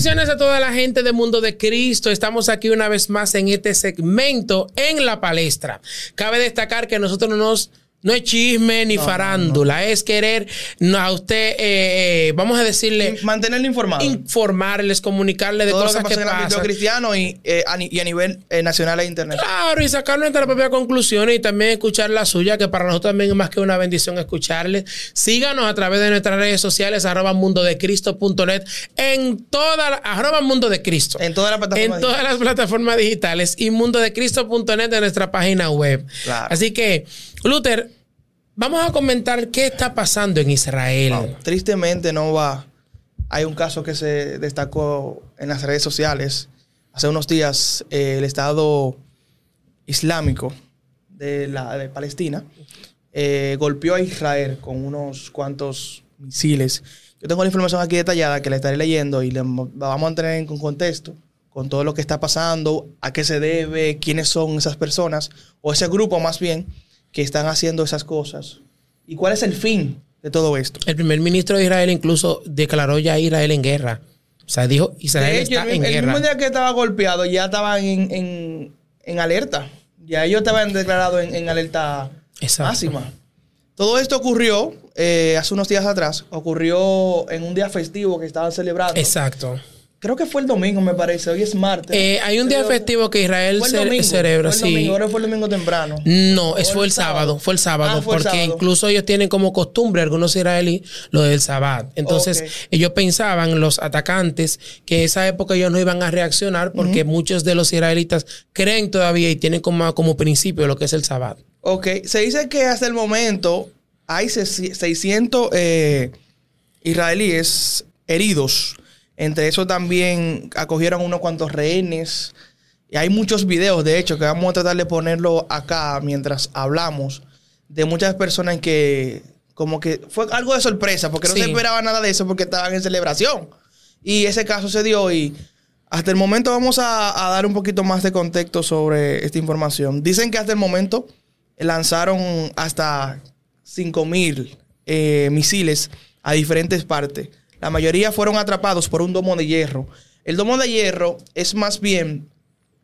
Bendiciones a toda la gente de Mundo de Cristo. Estamos aquí una vez más en este segmento en la palestra. Cabe destacar que nosotros no nos no es chisme ni farándula, es querer a usted, eh, eh, vamos a decirle... Mantenerle informado. Informarles, comunicarle de cosas que, pasan. En el cristiano y, eh, a, nivel nacional e internacional. Claro, y sacar nuestra propia conclusión y también escuchar la suya, que para nosotros también es más que una bendición escucharles. Síganos a través de nuestras redes sociales, arroba mundodecristo.net, en todas las, arroba mundo de Cristo. En todas las plataformas En todas las plataformas digitales y mundodecristo.net de nuestra página web. Así que, Luther, Vamos a comentar qué está pasando en Israel. tristemente no va. Hay un caso que se destacó en las redes sociales. Hace unos días eh, el Estado Islámico de, la, de Palestina eh, golpeó a Israel con unos cuantos misiles. Yo tengo la información aquí detallada que la estaré leyendo y la vamos a tener en contexto con todo lo que está pasando, a qué se debe, quiénes son esas personas, o ese grupo más bien, que están haciendo esas cosas? ¿Y cuál es el fin de todo esto? El primer ministro de Israel incluso declaró ya a Israel en guerra. O sea, dijo Israel está en guerra. El mismo día que estaba golpeado ya estaban en, alerta. Ya ellos estaban declarados en, alerta máxima. Todo esto ocurrió eh, hace unos días atrás. Ocurrió en un día festivo que estaban celebrando. Exacto. Creo que fue el domingo, me parece. Hoy es martes. Eh, hay un día festivo que Israel celebra, fue el domingo, ahora fue el domingo temprano. No, es fue el sábado. Fue el sábado. Ah, porque incluso ellos tienen como costumbre, algunos israelíes, lo del sábado. Entonces, ellos pensaban, los atacantes, que esa época ellos no iban a reaccionar porque muchos de los israelitas creen todavía y tienen como, como principio lo que es el sábado. Ok. Se dice que hasta el momento hay 600 eh, israelíes heridos entre eso también acogieron unos cuantos rehenes. Y hay muchos videos, de hecho, que vamos a tratar de ponerlo acá mientras hablamos, de muchas personas que como que fue algo de sorpresa, porque no se esperaba nada de eso porque estaban en celebración. Y ese caso se dio y hasta el momento vamos a, dar un poquito más de contexto sobre esta información. Dicen que hasta el momento lanzaron hasta 5.000 eh, misiles a diferentes partes. La mayoría fueron atrapados por un domo de hierro. El domo de hierro es más bien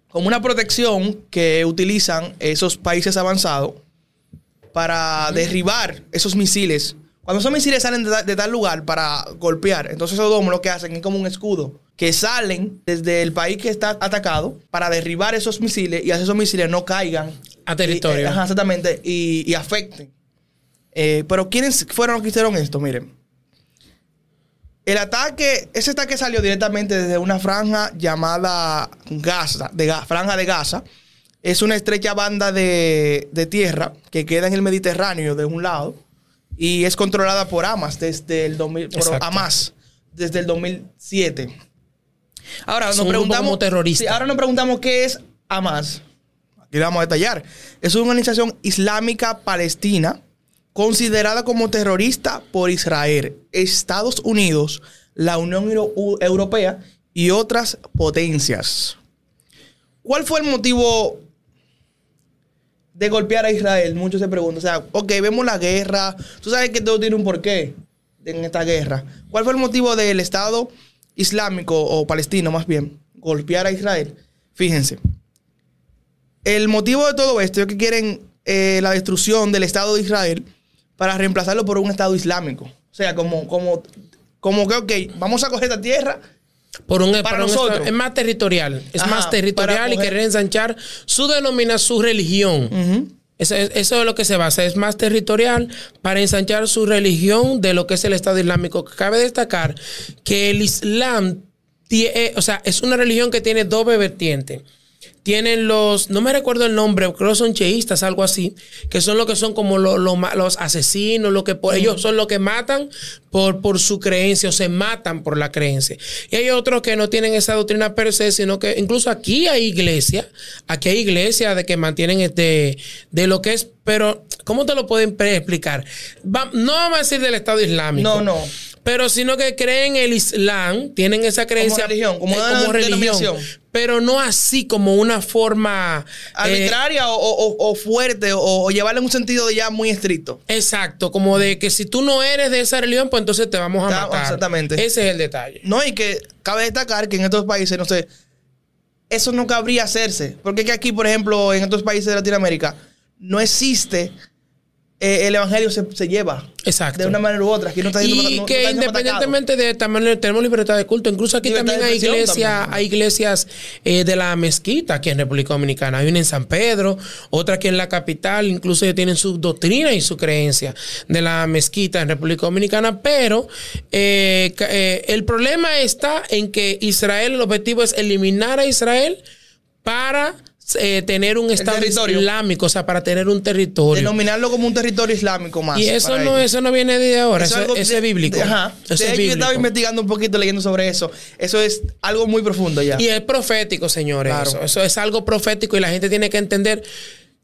como una protección que utilizan esos países avanzados para derribar esos misiles. Cuando esos misiles salen de, tal lugar para golpear, entonces esos domos lo que hacen es como un escudo, que salen desde el país que está atacado para derribar esos misiles y hacer esos misiles no caigan a territorio. Eh, exactamente, y, afecten. Eh, pero ¿quiénes fueron los que hicieron esto? Miren, el ataque, ese ataque salió directamente desde una franja llamada Gaza, de Franja de Gaza. Es una estrecha banda de, tierra que queda en el Mediterráneo de un lado y es controlada por Hamas desde el Hamas desde el 2007. Ahora nos preguntamos ahora nos preguntamos qué es Hamas. Aquí vamos a detallar. Es una organización islámica palestina considerada como terrorista por Israel, Estados Unidos, la Unión Europea y otras potencias. ¿Cuál fue el motivo de golpear a Israel? Muchos se preguntan. O sea, ok, vemos la guerra. Tú sabes que todo tiene un porqué en esta guerra. ¿Cuál fue el motivo del Estado Islámico o palestino más bien golpear a Israel? Fíjense. El motivo de todo esto es que quieren eh, la destrucción del Estado de Israel para reemplazarlo por un Estado islámico. O sea, como, como, como que, ok, vamos a coger esta tierra. Por un, para nosotros. es más territorial. Es más territorial y querer ensanchar su denominación, su religión. eso, es lo que se basa. Es más territorial para ensanchar su religión de lo que es el Estado Islámico. Cabe destacar que el Islam, tiene, o sea, es una religión que tiene doble vertiente tienen los, no me recuerdo el nombre, creo que son cheístas, algo así, que son los que son como los asesinos, lo que por, ellos son los que matan por, por su creencia o se matan por la creencia. Y hay otros que no tienen esa doctrina per se, sino que incluso aquí hay iglesia, aquí hay iglesia de que mantienen este, de lo que es, pero ¿cómo te lo pueden explicar? no vamos a decir del Estado Islámico. No, no pero sino que creen el Islam, tienen esa creencia como religión, como, una religión, pero no así como una forma eh, arbitraria o, fuerte o, llevarla en un sentido ya muy estricto. Exacto, como de que si tú no eres de esa religión, pues entonces te vamos a matar. Exactamente. Ese es el detalle. No, y que cabe destacar que en estos países, no sé, eso no cabría hacerse. Porque que aquí, por ejemplo, en estos países de Latinoamérica, no existe eh, el evangelio se, lleva. Exacto. De una manera u otra. Aquí no está y que independientemente de tamaño, tenemos libertad de culto. Incluso aquí también hay iglesias, hay iglesias eh, de la mezquita aquí en República Dominicana. Hay una en San Pedro, otra aquí en la capital. Incluso ellos tienen su doctrina y su creencia de la mezquita en República Dominicana. Pero eh, el problema está en que Israel, el objetivo es eliminar a Israel para eh, tener un Estado islámico, o sea, para tener un territorio. Denominarlo como un territorio islámico más. Y eso no, eso no viene de ahora, eso, es, bíblico. Ajá. Eso Yo estaba investigando un poquito, leyendo sobre eso. Eso es algo muy profundo ya. Y es profético, señores. Eso. eso es algo profético y la gente tiene que entender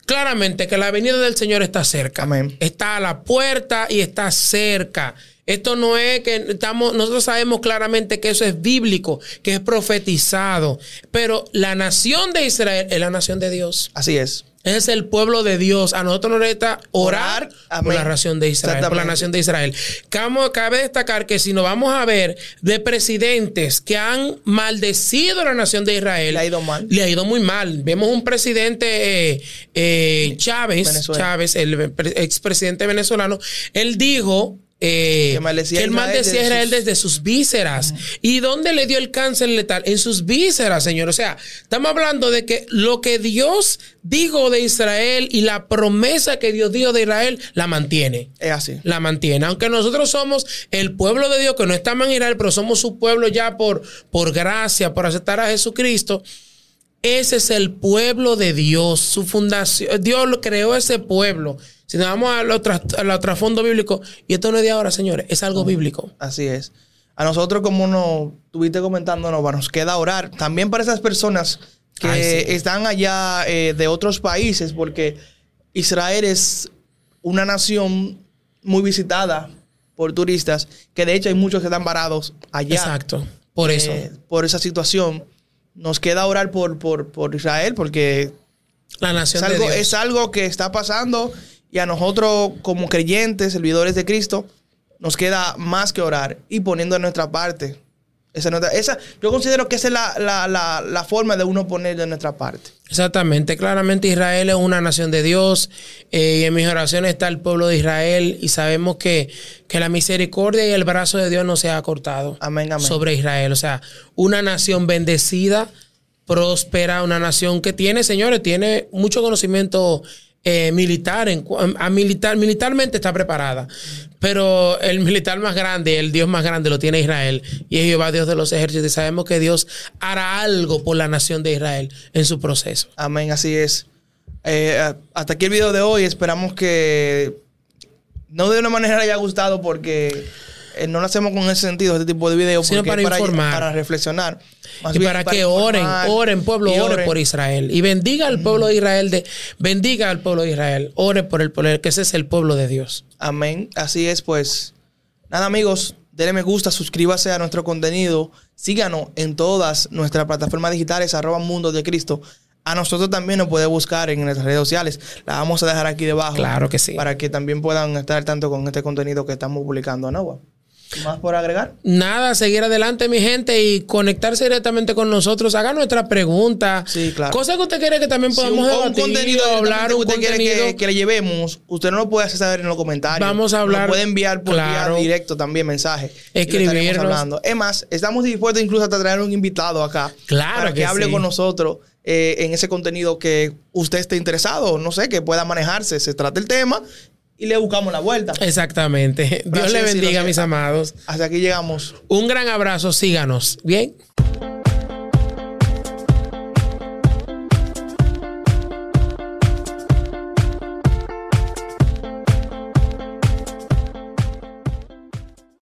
claramente que la venida del Señor está cerca. Amén. Está a la puerta y está cerca. Esto no es que estamos, nosotros sabemos claramente que eso es bíblico, que es profetizado, pero la nación de Israel es la nación de Dios. Así es. Es el pueblo de Dios. A nosotros nos resta orar, por la nación de Israel. Por la nación de Israel. Cabe destacar que si nos vamos a ver de presidentes que han maldecido a la nación de Israel. Le ha ido mal. Le ha ido muy mal. Vemos un presidente eh, eh, Chávez, Chávez, el expresidente venezolano. Él dijo eh, que, el mal decía Israel desde sus vísceras. ¿Y dónde le dio el cáncer letal? En sus vísceras, Señor. O sea, estamos hablando de que lo que Dios dijo de Israel y la promesa que Dios dio de Israel la mantiene. Es así. La mantiene. Aunque nosotros somos el pueblo de Dios, que no estamos en Israel, pero somos su pueblo ya por, por gracia, por aceptar a Jesucristo. Ese es el pueblo de Dios, su fundación. Dios creó ese pueblo. Si nos vamos al trasfondo bíblico, y esto no es de ahora, señores, es algo bíblico. Así es. A nosotros, como nos tuviste comentándonos, nos queda orar. También para esas personas que están allá eh, de otros países, porque Israel es una nación muy visitada por turistas, que de hecho hay muchos que están varados allá. Exacto, por eh, eso. por esa situación. Nos queda orar por, por, Israel, porque la nación algo, de es algo que está pasando y a nosotros, como creyentes, servidores de Cristo, nos queda más que orar y poniendo en nuestra parte. Esa, esa, yo considero que esa es la, forma de uno poner de nuestra parte. Exactamente, claramente Israel es una nación de Dios eh, y en mis oraciones está el pueblo de Israel y sabemos que, que, la misericordia y el brazo de Dios no se ha cortado amén, amén. sobre Israel. O sea, una nación bendecida, próspera, una nación que tiene, señores, tiene mucho conocimiento eh, militar, en, a militar, militarmente está preparada. Pero el militar más grande, el Dios más grande lo tiene Israel y es Jehová Dios de los ejércitos. Y sabemos que Dios hará algo por la nación de Israel en su proceso. Amén, así es. Eh, hasta aquí el video de hoy. Esperamos que no de una manera haya gustado porque eh, no lo hacemos con ese sentido, este tipo de videos, sino para, informar. para reflexionar. y para, que oren, oren, pueblo, ore por Israel. Y bendiga al pueblo de Israel, de, bendiga al pueblo de Israel, ore por el pueblo, que ese es el pueblo de Dios. Amén. Así es, pues. Nada, amigos, denle me gusta, suscríbase a nuestro contenido, síganos en todas nuestras plataformas digitales, arroba mundo de Cristo. A nosotros también nos puede buscar en nuestras redes sociales. La vamos a dejar aquí debajo. Claro que sí. Para que también puedan estar al tanto con este contenido que estamos publicando, ¿no? ¿Más por agregar? Nada, seguir adelante, mi gente, y conectarse directamente con nosotros. Haga nuestra pregunta. Sí, claro. Cosas que usted quiere que también podamos debatir, un contenido, hablar, un usted quiere que, le llevemos, usted no lo puede hacer saber en los comentarios. Vamos a hablar. Lo puede enviar por vía directo también mensaje. Escribirnos. hablando. Es más, estamos dispuestos incluso a traer un invitado acá. Claro Para que, hable con nosotros. Eh, en ese contenido que usted esté interesado, no sé, que pueda manejarse. Se trata el tema y le buscamos la vuelta. Exactamente. Dios le bendiga, mis amados. Hasta aquí llegamos. Un gran abrazo, síganos. Bien.